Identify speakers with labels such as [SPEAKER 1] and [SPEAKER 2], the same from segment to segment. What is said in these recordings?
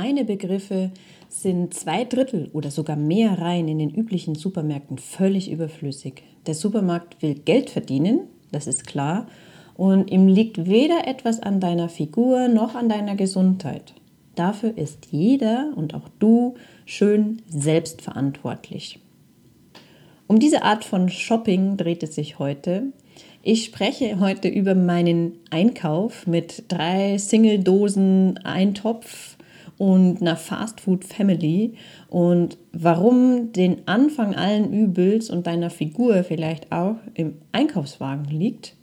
[SPEAKER 1] Meine Begriffe sind zwei Drittel oder sogar mehr Reihen in den üblichen Supermärkten völlig überflüssig. Der Supermarkt will Geld verdienen, das ist klar, und ihm liegt weder etwas an deiner Figur noch an deiner Gesundheit. Dafür ist jeder und auch du schön selbstverantwortlich. Um diese Art von Shopping dreht es sich heute. Ich spreche heute über meinen Einkauf mit drei Single-Dosen Eintopf und einer Fastfood Family und warum den Anfang allen Übels und deiner Figur vielleicht auch im Einkaufswagen liegt.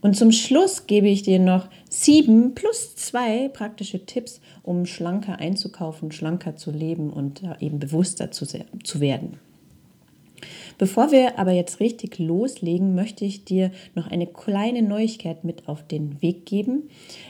[SPEAKER 1] Und zum Schluss gebe ich dir noch sieben plus zwei praktische Tipps, um schlanker einzukaufen, schlanker zu leben und eben bewusster zu, zu werden. Bevor wir aber jetzt richtig loslegen, möchte ich dir noch eine kleine Neuigkeit mit auf den Weg geben.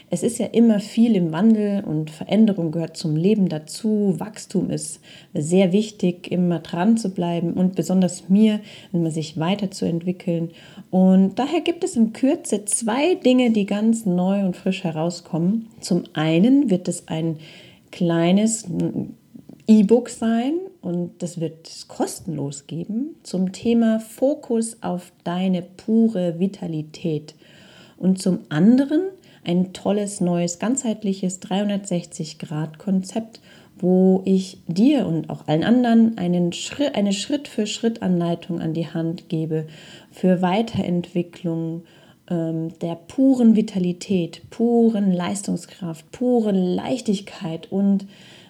[SPEAKER 1] Es ist ja immer viel im Wandel und Veränderung gehört zum Leben dazu. Wachstum ist sehr wichtig, immer dran zu bleiben und besonders mir, immer sich weiterzuentwickeln. Und daher gibt es in Kürze zwei Dinge, die ganz neu und frisch herauskommen. Zum einen wird es ein kleines E-Book sein und das wird es kostenlos geben zum Thema Fokus auf deine pure Vitalität. Und zum anderen ein tolles neues ganzheitliches 360-Grad-Konzept, wo ich dir und auch allen anderen einen Schritt, eine Schritt-für-Schritt-Anleitung an die Hand gebe für Weiterentwicklung ähm, der puren Vitalität, puren Leistungskraft, puren Leichtigkeit und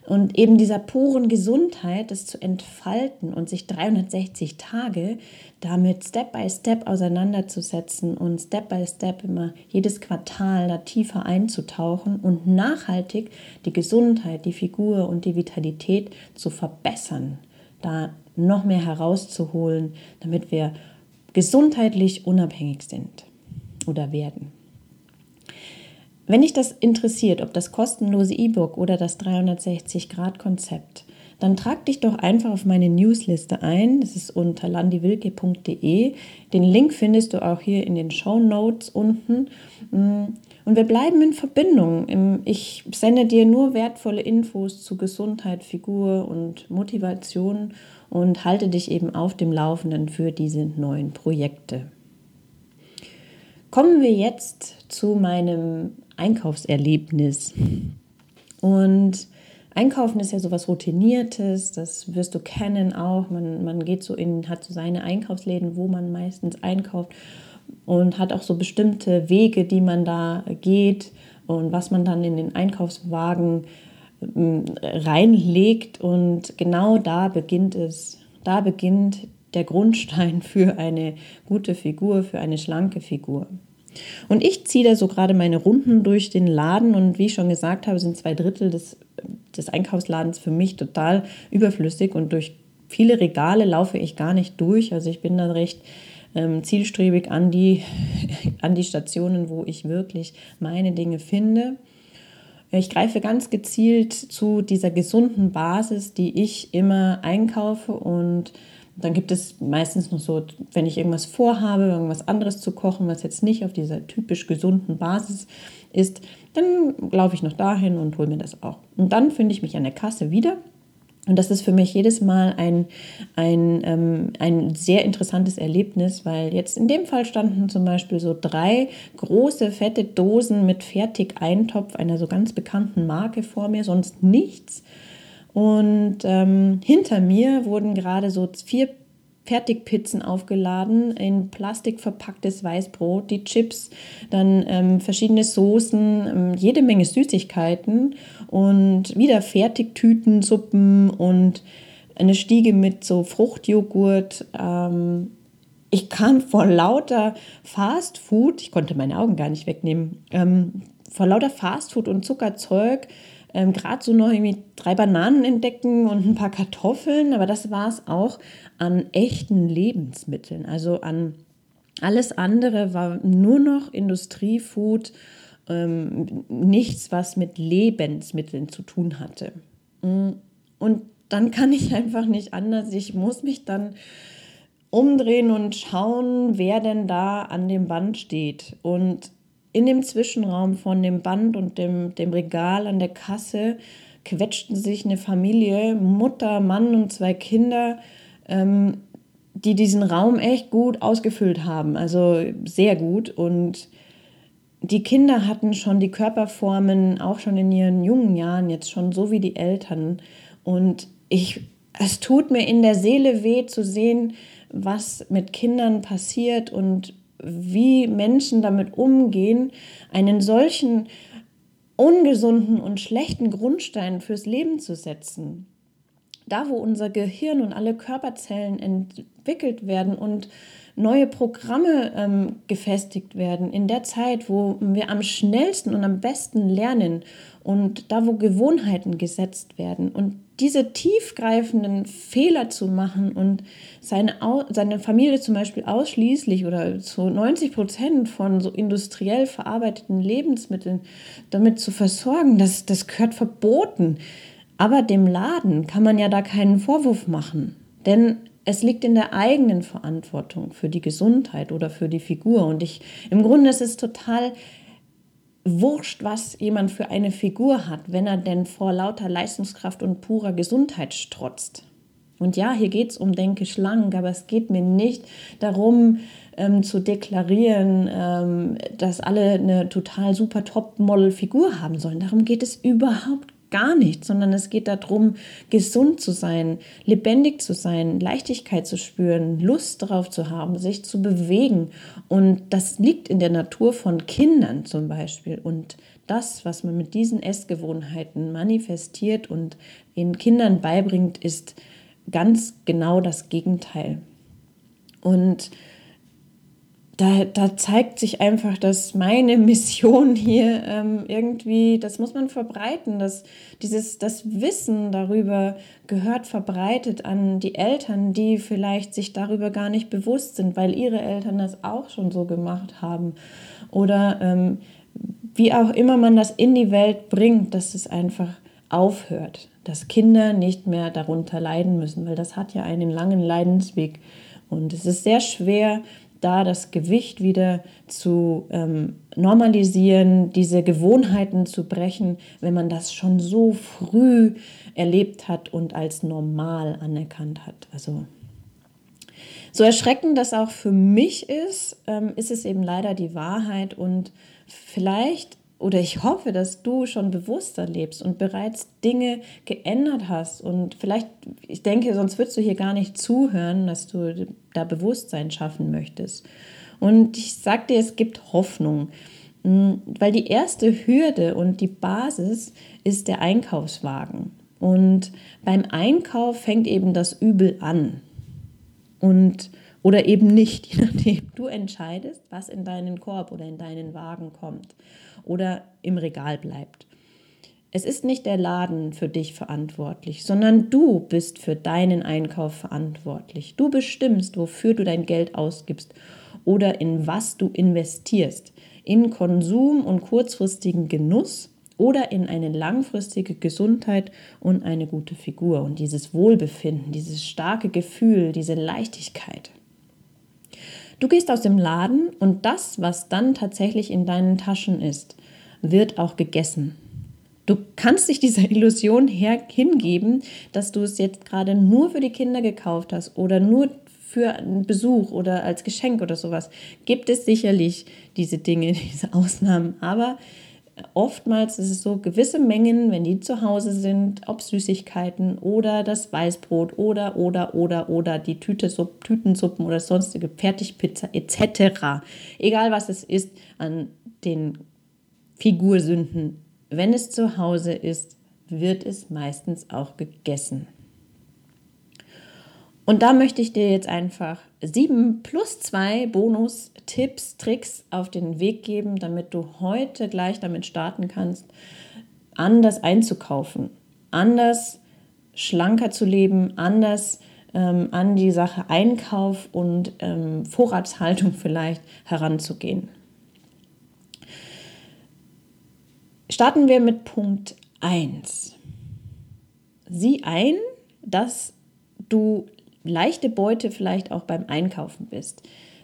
[SPEAKER 1] und eben dieser puren Gesundheit, das zu entfalten und sich 360 Tage damit Step by Step auseinanderzusetzen und Step by Step immer jedes Quartal da tiefer einzutauchen und nachhaltig die Gesundheit, die Figur und die Vitalität zu verbessern, da noch mehr herauszuholen, damit wir gesundheitlich unabhängig sind oder werden. Wenn dich das interessiert, ob das kostenlose E-Book oder das 360-Grad-Konzept, dann trag dich doch einfach auf meine Newsliste ein. Das ist unter landiwilke.de. Den Link findest du auch hier in den Show Notes unten. Mm, und wir bleiben in Verbindung. Ich sende dir nur wertvolle Infos zu Gesundheit, Figur und Motivation und halte dich eben auf dem Laufenden für diese neuen Projekte. Kommen wir jetzt zu meinem Einkaufserlebnis. Und Einkaufen ist ja sowas Routiniertes, das wirst du kennen auch. Man, man geht so in, hat so seine Einkaufsläden, wo man meistens einkauft und hat auch so bestimmte Wege, die man da geht und was man dann in den Einkaufswagen ähm, reinlegt. Und genau da beginnt es, da beginnt der Grundstein für eine gute Figur, für eine schlanke Figur. Und ich ziehe da so gerade meine Runden durch den Laden und wie ich schon gesagt habe, sind zwei Drittel des, des Einkaufsladens für mich total überflüssig und durch viele Regale laufe ich gar nicht durch. Also ich bin da recht ähm, zielstrebig an die, an die Stationen, wo ich wirklich meine Dinge finde. Ich greife ganz gezielt zu dieser gesunden Basis, die ich immer einkaufe und dann gibt es meistens noch so, wenn ich irgendwas vorhabe, irgendwas anderes zu kochen, was jetzt nicht auf dieser typisch gesunden Basis ist, dann laufe ich noch dahin und hole mir das auch. Und dann finde ich mich an der Kasse wieder. Und das ist für mich jedes Mal ein, ein, ähm, ein sehr interessantes Erlebnis, weil jetzt in dem Fall standen zum Beispiel so drei große, fette Dosen mit Fertigeintopf einer so ganz bekannten Marke vor mir, sonst nichts. Und ähm, hinter mir wurden gerade so vier Fertigpizzen aufgeladen, in Plastik verpacktes Weißbrot, die Chips, dann ähm, verschiedene Soßen, ähm, jede Menge Süßigkeiten und wieder Fertigtüten, Suppen und eine Stiege mit so Fruchtjoghurt. Ähm, ich kam vor lauter Fast Food, ich konnte meine Augen gar nicht wegnehmen, ähm, vor lauter Fastfood und Zuckerzeug ähm, gerade so noch irgendwie drei Bananen entdecken und ein paar Kartoffeln, aber das war es auch an echten Lebensmitteln. Also an alles andere war nur noch Industriefood, ähm, nichts, was mit Lebensmitteln zu tun hatte. Mm, und dann kann ich einfach nicht anders. Ich muss mich dann umdrehen und schauen, wer denn da an dem Band steht. Und in dem Zwischenraum von dem Band und dem, dem Regal an der Kasse quetschten sich eine Familie, Mutter, Mann und zwei Kinder, ähm, die diesen Raum echt gut ausgefüllt haben, also sehr gut. Und die Kinder hatten schon die Körperformen, auch schon in ihren jungen Jahren, jetzt schon so wie die Eltern. Und ich, es tut mir in der Seele weh zu sehen, was mit Kindern passiert und wie Menschen damit umgehen, einen solchen ungesunden und schlechten Grundstein fürs Leben zu setzen. Da, wo unser Gehirn und alle Körperzellen entwickelt werden und neue Programme ähm, gefestigt werden, in der Zeit, wo wir am schnellsten und am besten lernen und da, wo Gewohnheiten gesetzt werden und diese tiefgreifenden Fehler zu machen und seine, seine Familie zum Beispiel ausschließlich oder zu 90 Prozent von so industriell verarbeiteten Lebensmitteln damit zu versorgen, das, das gehört verboten. Aber dem Laden kann man ja da keinen Vorwurf machen, denn es liegt in der eigenen Verantwortung für die Gesundheit oder für die Figur. Und ich, im Grunde ist es total wurscht, was jemand für eine Figur hat, wenn er denn vor lauter Leistungskraft und purer Gesundheit strotzt. Und ja, hier geht es um Denke schlank, aber es geht mir nicht darum ähm, zu deklarieren, ähm, dass alle eine total super Top-Model-Figur haben sollen. Darum geht es überhaupt gar nicht, sondern es geht darum, gesund zu sein, lebendig zu sein, Leichtigkeit zu spüren, Lust darauf zu haben, sich zu bewegen. Und das liegt in der Natur von Kindern zum Beispiel. Und das, was man mit diesen Essgewohnheiten manifestiert und den Kindern beibringt, ist ganz genau das Gegenteil. Und da, da zeigt sich einfach, dass meine Mission hier ähm, irgendwie, das muss man verbreiten, dass dieses, das Wissen darüber gehört verbreitet an die Eltern, die vielleicht sich darüber gar nicht bewusst sind, weil ihre Eltern das auch schon so gemacht haben. Oder ähm, wie auch immer man das in die Welt bringt, dass es einfach aufhört, dass Kinder nicht mehr darunter leiden müssen, weil das hat ja einen langen Leidensweg. Und es ist sehr schwer, da das Gewicht wieder zu ähm, normalisieren, diese Gewohnheiten zu brechen, wenn man das schon so früh erlebt hat und als normal anerkannt hat. Also so erschreckend das auch für mich ist, ähm, ist es eben leider die Wahrheit und vielleicht oder ich hoffe, dass du schon bewusster lebst und bereits Dinge geändert hast. Und vielleicht, ich denke, sonst würdest du hier gar nicht zuhören, dass du da Bewusstsein schaffen möchtest. Und ich sage dir, es gibt Hoffnung, hm, weil die erste Hürde und die Basis ist der Einkaufswagen. Und beim Einkauf fängt eben das Übel an. Und oder eben nicht, je nachdem. Du entscheidest, was in deinen Korb oder in deinen Wagen kommt oder im Regal bleibt. Es ist nicht der Laden für dich verantwortlich, sondern du bist für deinen Einkauf verantwortlich. Du bestimmst, wofür du dein Geld ausgibst oder in was du investierst. In Konsum und kurzfristigen Genuss oder in eine langfristige Gesundheit und eine gute Figur und dieses Wohlbefinden, dieses starke Gefühl, diese Leichtigkeit. Du gehst aus dem Laden und das, was dann tatsächlich in deinen Taschen ist, wird auch gegessen. Du kannst dich dieser Illusion her hingeben, dass du es jetzt gerade nur für die Kinder gekauft hast oder nur für einen Besuch oder als Geschenk oder sowas. Gibt es sicherlich diese Dinge, diese Ausnahmen, aber oftmals ist es so, gewisse Mengen, wenn die zu Hause sind, ob Süßigkeiten oder das Weißbrot oder, oder, oder, oder die Tüte, Tütensuppen oder sonstige Fertigpizza etc. Egal was es ist an den Figursünden, wenn es zu Hause ist, wird es meistens auch gegessen. Und da möchte ich dir jetzt einfach sieben plus zwei Bonus-Tipps, Tricks auf den Weg geben, damit du heute gleich damit starten kannst, anders einzukaufen, anders schlanker zu leben, anders ähm, an die Sache Einkauf und ähm, Vorratshaltung vielleicht heranzugehen. Starten wir mit Punkt 1. Sieh ein, dass du leichte Beute vielleicht auch beim Einkaufen bist.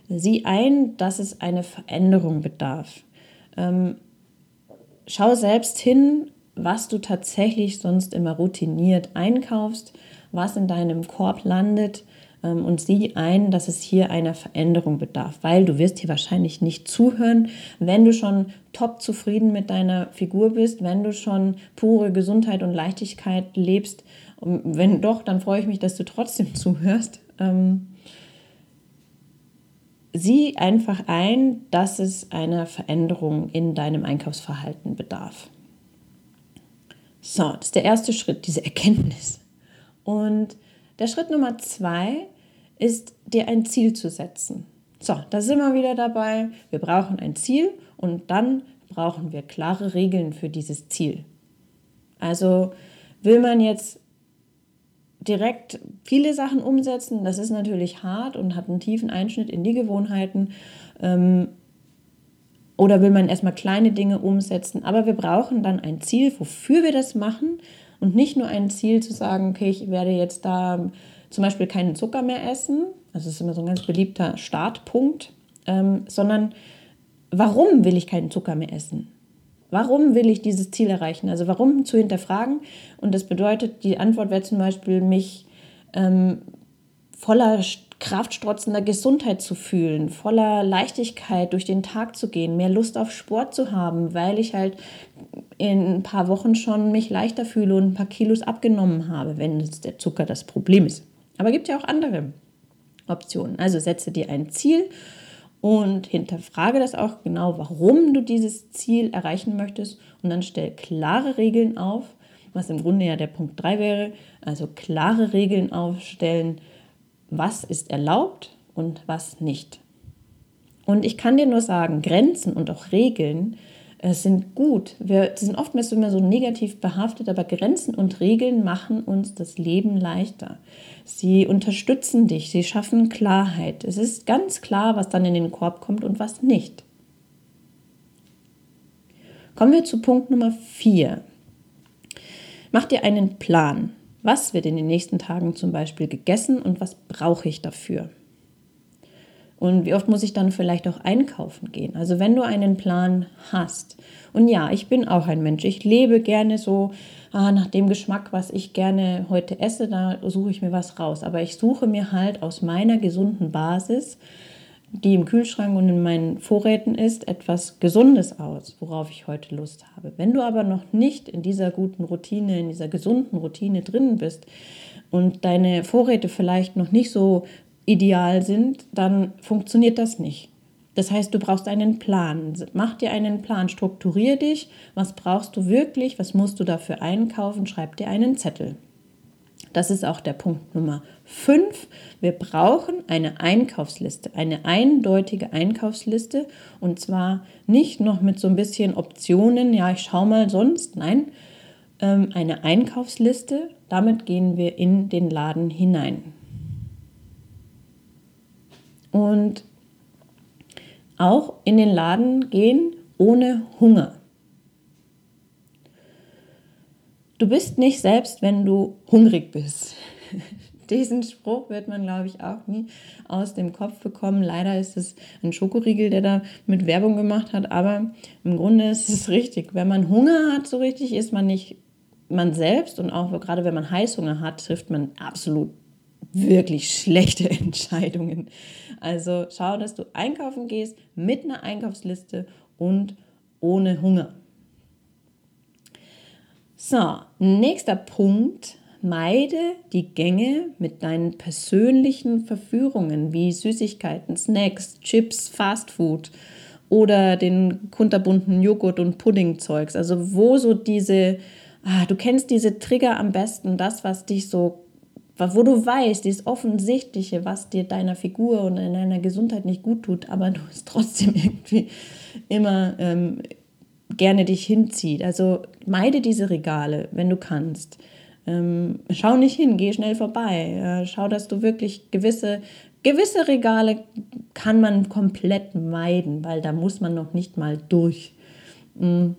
[SPEAKER 1] Sieh ein, dass es eine Veränderung bedarf. Ähm, schau selbst hin, was du tatsächlich sonst immer routiniert einkaufst, was in deinem Korb landet und sieh ein, dass es hier einer Veränderung bedarf, weil du wirst hier wahrscheinlich nicht zuhören, wenn du schon top zufrieden mit deiner Figur bist, wenn du schon pure Gesundheit und Leichtigkeit lebst. Und wenn doch, dann freue ich mich, dass du trotzdem zuhörst. Ähm, sieh einfach ein, dass es einer Veränderung in deinem Einkaufsverhalten bedarf. So, das ist der erste Schritt, diese Erkenntnis. Und der Schritt Nummer zwei ist, dir ein Ziel zu setzen. So, da sind wir wieder dabei. Wir brauchen ein Ziel und dann brauchen wir klare Regeln für dieses Ziel. Also will man jetzt direkt viele Sachen umsetzen, das ist natürlich hart und hat einen tiefen Einschnitt in die Gewohnheiten. Ähm, oder will man erstmal kleine Dinge umsetzen? Aber wir brauchen dann ein Ziel, wofür wir das machen und nicht nur ein Ziel zu sagen, okay, ich werde jetzt da zum Beispiel keinen Zucker mehr essen, also das ist immer so ein ganz beliebter Startpunkt, ähm, sondern warum will ich keinen Zucker mehr essen? Warum will ich dieses Ziel erreichen? Also warum zu hinterfragen. Und das bedeutet, die Antwort wäre zum Beispiel, mich ähm, voller kraftstrotzender Gesundheit zu fühlen, voller Leichtigkeit durch den Tag zu gehen, mehr Lust auf Sport zu haben, weil ich halt in ein paar Wochen schon mich leichter fühle und ein paar Kilos abgenommen habe, wenn der Zucker das Problem ist. Aber es gibt ja auch andere Optionen. Also setze dir ein Ziel und hinterfrage das auch genau, warum du dieses Ziel erreichen möchtest und dann stell klare Regeln auf, was im Grunde ja der Punkt 3 wäre, also klare Regeln aufstellen, was ist erlaubt und was nicht. Und ich kann dir nur sagen, Grenzen und auch Regeln sind gut. Wir sind oftmals immer so negativ behaftet, aber Grenzen und Regeln machen uns das Leben leichter. Sie unterstützen dich, sie schaffen Klarheit. Es ist ganz klar, was dann in den Korb kommt und was nicht. Kommen wir zu Punkt Nummer 4. Mach dir einen Plan. Was wird in den nächsten Tagen zum Beispiel gegessen und was brauche ich dafür? Und wie oft muss ich dann vielleicht auch einkaufen gehen? Also wenn du einen Plan hast. Und ja, ich bin auch ein Mensch. Ich lebe gerne so ah, nach dem Geschmack, was ich gerne heute esse. Da suche ich mir was raus. Aber ich suche mir halt aus meiner gesunden Basis die im Kühlschrank und in meinen Vorräten ist, etwas Gesundes aus, worauf ich heute Lust habe. Wenn du aber noch nicht in dieser guten Routine, in dieser gesunden Routine drin bist und deine Vorräte vielleicht noch nicht so ideal sind, dann funktioniert das nicht. Das heißt, du brauchst einen Plan. Mach dir einen Plan, strukturier dich. Was brauchst du wirklich? Was musst du dafür einkaufen? Schreib dir einen Zettel. Das ist auch der Punkt Nummer 5. Wir brauchen eine Einkaufsliste, eine eindeutige Einkaufsliste und zwar nicht noch mit so ein bisschen Optionen, ja, ich schaue mal sonst, nein, ähm, eine Einkaufsliste, damit gehen wir in den Laden hinein. Und auch in den Laden gehen ohne Hunger. Du bist nicht selbst, wenn du hungrig bist. Diesen Spruch wird man, glaube ich, auch nie aus dem Kopf bekommen. Leider ist es ein Schokoriegel, der da mit Werbung gemacht hat, aber im Grunde ist es richtig. Wenn man Hunger hat, so richtig, ist man nicht man selbst und auch gerade wenn man Heißhunger hat, trifft man absolut wirklich schlechte Entscheidungen. Also schau, dass du einkaufen gehst mit einer Einkaufsliste und ohne Hunger. So, nächster Punkt. Meide die Gänge mit deinen persönlichen Verführungen wie Süßigkeiten, Snacks, Chips, Fastfood oder den kunterbunten Joghurt- und Puddingzeugs. Also wo so diese, ah, du kennst diese Trigger am besten, das, was dich so wo du weißt, dieses Offensichtliche, was dir deiner Figur und deiner Gesundheit nicht gut tut, aber du es trotzdem irgendwie immer ähm, gerne dich hinzieht. Also meide diese Regale, wenn du kannst. Ähm, schau nicht hin, geh schnell vorbei. Äh, schau, dass du wirklich gewisse, gewisse Regale kann man komplett meiden, weil da muss man noch nicht mal durch. Mm.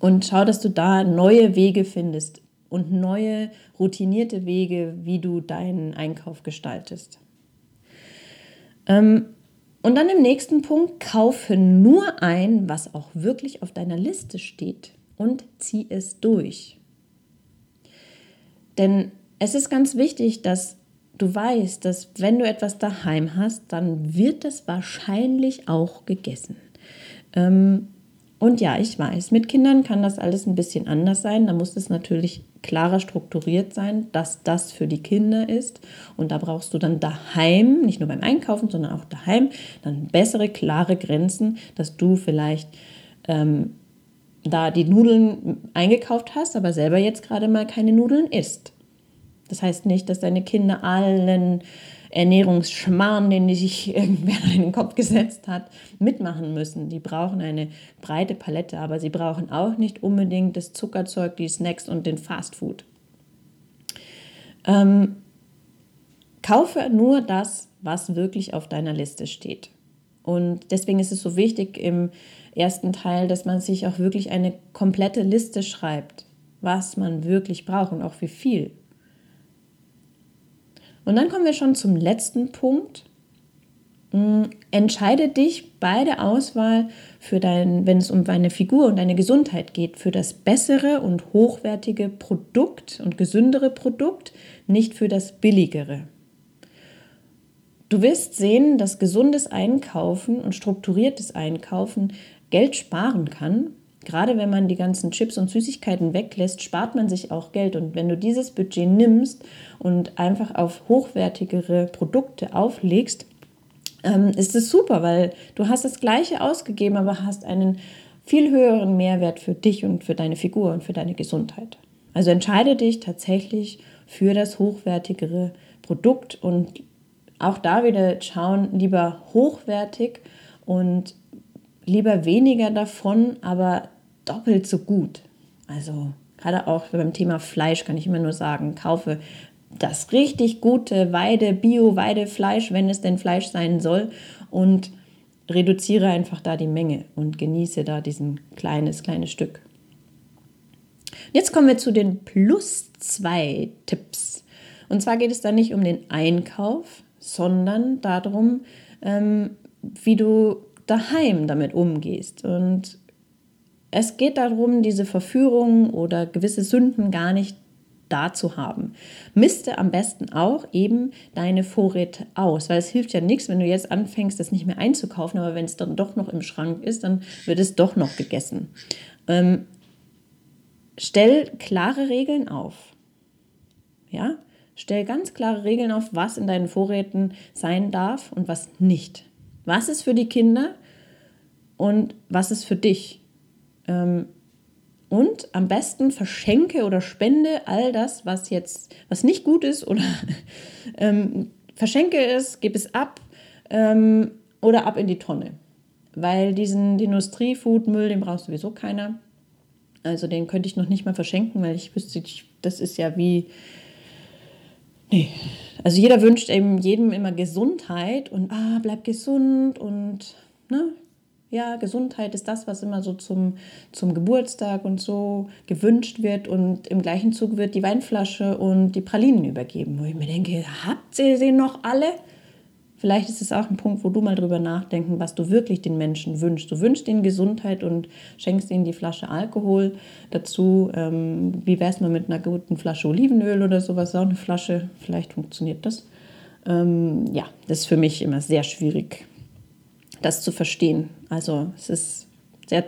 [SPEAKER 1] Und schau, dass du da neue Wege findest und neue routinierte Wege, wie du deinen Einkauf gestaltest. Ähm, und dann im nächsten Punkt, kaufe nur ein, was auch wirklich auf deiner Liste steht und zieh es durch. Denn es ist ganz wichtig, dass du weißt, dass wenn du etwas daheim hast, dann wird es wahrscheinlich auch gegessen. Ähm, und ja, ich weiß, mit Kindern kann das alles ein bisschen anders sein. Da muss es natürlich klarer strukturiert sein, dass das für die Kinder ist. Und da brauchst du dann daheim, nicht nur beim Einkaufen, sondern auch daheim, dann bessere, klare Grenzen, dass du vielleicht ähm, da die Nudeln eingekauft hast, aber selber jetzt gerade mal keine Nudeln isst. Das heißt nicht, dass deine Kinder allen Ernährungsschmarrn, den sich irgendwer in den Kopf gesetzt hat, mitmachen müssen. Die brauchen eine breite Palette, aber sie brauchen auch nicht unbedingt das Zuckerzeug, die Snacks und den Fastfood. Ähm, kaufe nur das, was wirklich auf deiner Liste steht. Und deswegen ist es so wichtig im ersten Teil, dass man sich auch wirklich eine komplette Liste schreibt, was man wirklich braucht und auch wie viel. Und dann kommen wir schon zum letzten Punkt. Mm, entscheide dich bei der Auswahl für dein, wenn es um deine Figur und deine Gesundheit geht, für das bessere und hochwertige Produkt und gesündere Produkt, nicht für das billigere. Du wirst sehen, dass gesundes Einkaufen und strukturiertes Einkaufen Geld sparen kann gerade wenn man die ganzen Chips und Süßigkeiten weglässt, spart man sich auch Geld. Und wenn du dieses Budget nimmst und einfach auf hochwertigere Produkte auflegst, ähm, ist es super, weil du hast das gleiche ausgegeben, aber hast einen viel höheren Mehrwert für dich und für deine Figur und für deine Gesundheit. Also entscheide dich tatsächlich für das hochwertigere Produkt und auch da wieder schauen, lieber hochwertig und lieber weniger davon, aber doppelt so gut. Also gerade auch beim Thema Fleisch kann ich immer nur sagen, kaufe das richtig gute Weide, Bio-Weidefleisch, wenn es denn Fleisch sein soll und reduziere einfach da die Menge und genieße da diesen kleines, kleines Stück. Jetzt kommen wir zu den Plus 2 Tipps. Und zwar geht es da nicht um den Einkauf, sondern darum, ähm, wie du daheim damit umgehst. Und es geht darum, diese Verführung oder gewisse Sünden gar nicht da zu haben. Miste am besten auch eben deine Vorräte aus, weil es hilft ja nichts, wenn du jetzt anfängst, das nicht mehr einzukaufen, aber wenn es dann doch noch im Schrank ist, dann wird es doch noch gegessen. Ähm, stell klare Regeln auf. Ja, stell ganz klare Regeln auf, was in deinen Vorräten sein darf und was nicht. Was ist für die Kinder und was ist für dich? Ähm, und am besten verschenke oder spende all das, was jetzt, was nicht gut ist oder ähm, verschenke es, gib es ab ähm, oder ab in die Tonne. Weil diesen Industriefoodmüll, den braucht sowieso keiner. Also den könnte ich noch nicht mal verschenken, weil ich wüsste, das ist ja wie. Nee. Also jeder wünscht eben jedem immer Gesundheit und ah, bleib gesund und ne, ja, Gesundheit ist das, was immer so zum, zum Geburtstag und so gewünscht wird. Und im gleichen Zug wird die Weinflasche und die Pralinen übergeben, wo ich mir denke, habt ihr sie noch alle? Vielleicht ist es auch ein Punkt, wo du mal drüber nachdenken, was du wirklich den Menschen wünschst. Du wünschst ihnen Gesundheit und schenkst ihnen die Flasche Alkohol dazu. Ähm, wie es mal mit einer guten Flasche Olivenöl oder sowas? Auch eine Flasche, vielleicht funktioniert das. Ähm, ja, das ist für mich immer sehr schwierig das zu verstehen. Also es ist sehr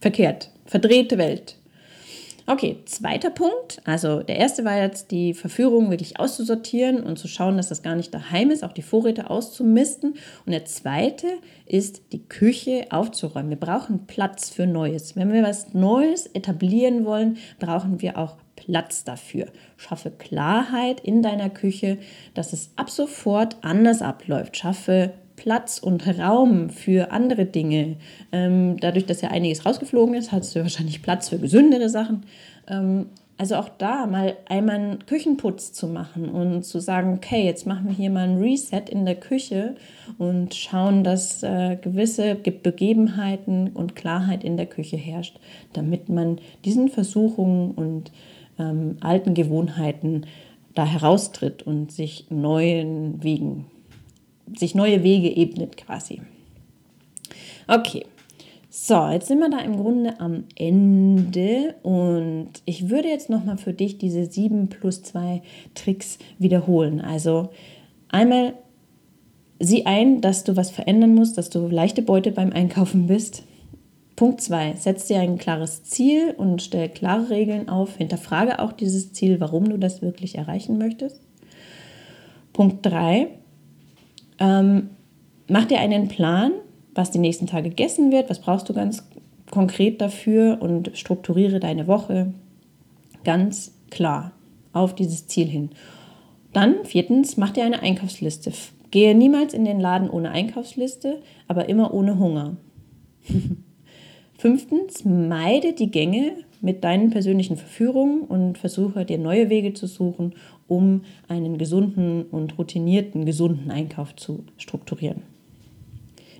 [SPEAKER 1] verkehrt, verdrehte Welt. Okay, zweiter Punkt. Also der erste war jetzt die Verführung wirklich auszusortieren und zu schauen, dass das gar nicht daheim ist, auch die Vorräte auszumisten. Und der zweite ist die Küche aufzuräumen. Wir brauchen Platz für Neues. Wenn wir was Neues etablieren wollen, brauchen wir auch Platz dafür. Schaffe Klarheit in deiner Küche, dass es ab sofort anders abläuft. Schaffe Platz und Raum für andere Dinge. Ähm, dadurch, dass ja einiges rausgeflogen ist, hast du wahrscheinlich Platz für gesündere Sachen. Ähm, also auch da mal einmal einen Küchenputz zu machen und zu sagen, okay, jetzt machen wir hier mal ein Reset in der Küche und schauen, dass äh, gewisse Begebenheiten und Klarheit in der Küche herrscht, damit man diesen Versuchungen und ähm, alten Gewohnheiten da heraustritt und sich neuen Wegen, sich neue Wege ebnet quasi. Okay, so, jetzt sind wir da im Grunde am Ende und ich würde jetzt nochmal für dich diese 7 plus 2 Tricks wiederholen. Also einmal sieh ein, dass du was verändern musst, dass du leichte Beute beim Einkaufen bist. Punkt 2, setz dir ein klares Ziel und stell klare Regeln auf. Hinterfrage auch dieses Ziel, warum du das wirklich erreichen möchtest. Punkt 3, ähm, mach dir einen Plan was die nächsten Tage gegessen wird, was brauchst du ganz konkret dafür und strukturiere deine Woche ganz klar auf dieses Ziel hin. Dann viertens, mach dir eine Einkaufsliste. Gehe niemals in den Laden ohne Einkaufsliste, aber immer ohne Hunger. Fünftens, meide die Gänge mit deinen persönlichen Verführungen und versuche dir neue Wege zu suchen, um einen gesunden und routinierten, gesunden Einkauf zu strukturieren.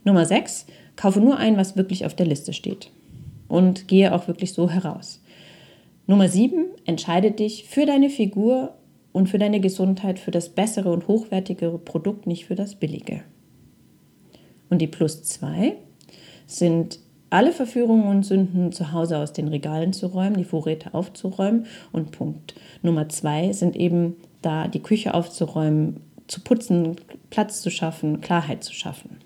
[SPEAKER 1] Nummer 6, kaufe nur ein, was wirklich auf der Liste steht und gehe auch wirklich so heraus. Nummer 7, entscheide dich für deine Figur und für deine Gesundheit für das bessere und hochwertigere Produkt, nicht für das billige. Und die Plus 2 sind alle Verführungen und Sünden zu Hause aus den Regalen zu räumen, die Vorräte aufzuräumen. Und Punkt Nummer 2 sind eben da die Küche aufzuräumen, zu putzen, Platz zu schaffen, Klarheit zu schaffen.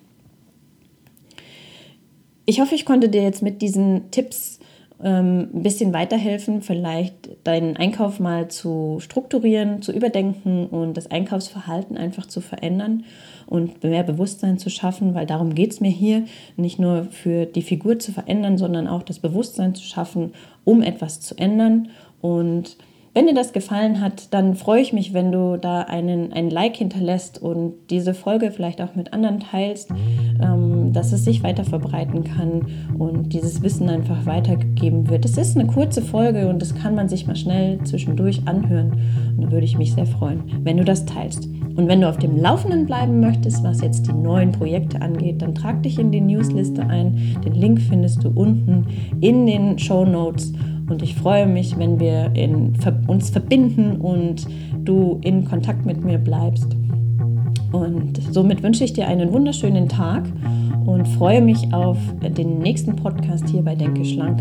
[SPEAKER 1] Ich hoffe, ich konnte dir jetzt mit diesen Tipps ähm, ein bisschen weiterhelfen, vielleicht deinen Einkauf mal zu strukturieren, zu überdenken und das Einkaufsverhalten einfach zu verändern und mehr Bewusstsein zu schaffen, weil darum geht es mir hier, nicht nur für die Figur zu verändern, sondern auch das Bewusstsein zu schaffen, um etwas zu ändern. Und wenn dir das gefallen hat, dann freue ich mich, wenn du da einen, einen Like hinterlässt und diese Folge vielleicht auch mit anderen teilst, ähm, dass es sich weiter verbreiten kann und dieses Wissen einfach weitergegeben wird. Es ist eine kurze Folge und das kann man sich mal schnell zwischendurch anhören. Und da würde ich mich sehr freuen, wenn du das teilst. Und wenn du auf dem Laufenden bleiben möchtest, was jetzt die neuen Projekte angeht, dann trag dich in die Newsliste ein. Den Link findest du unten in den Show Notes. Und ich freue mich, wenn wir in, uns verbinden und du in Kontakt mit mir bleibst. Und somit wünsche ich dir einen wunderschönen Tag und freue mich auf den nächsten Podcast hier bei Denke Schlank.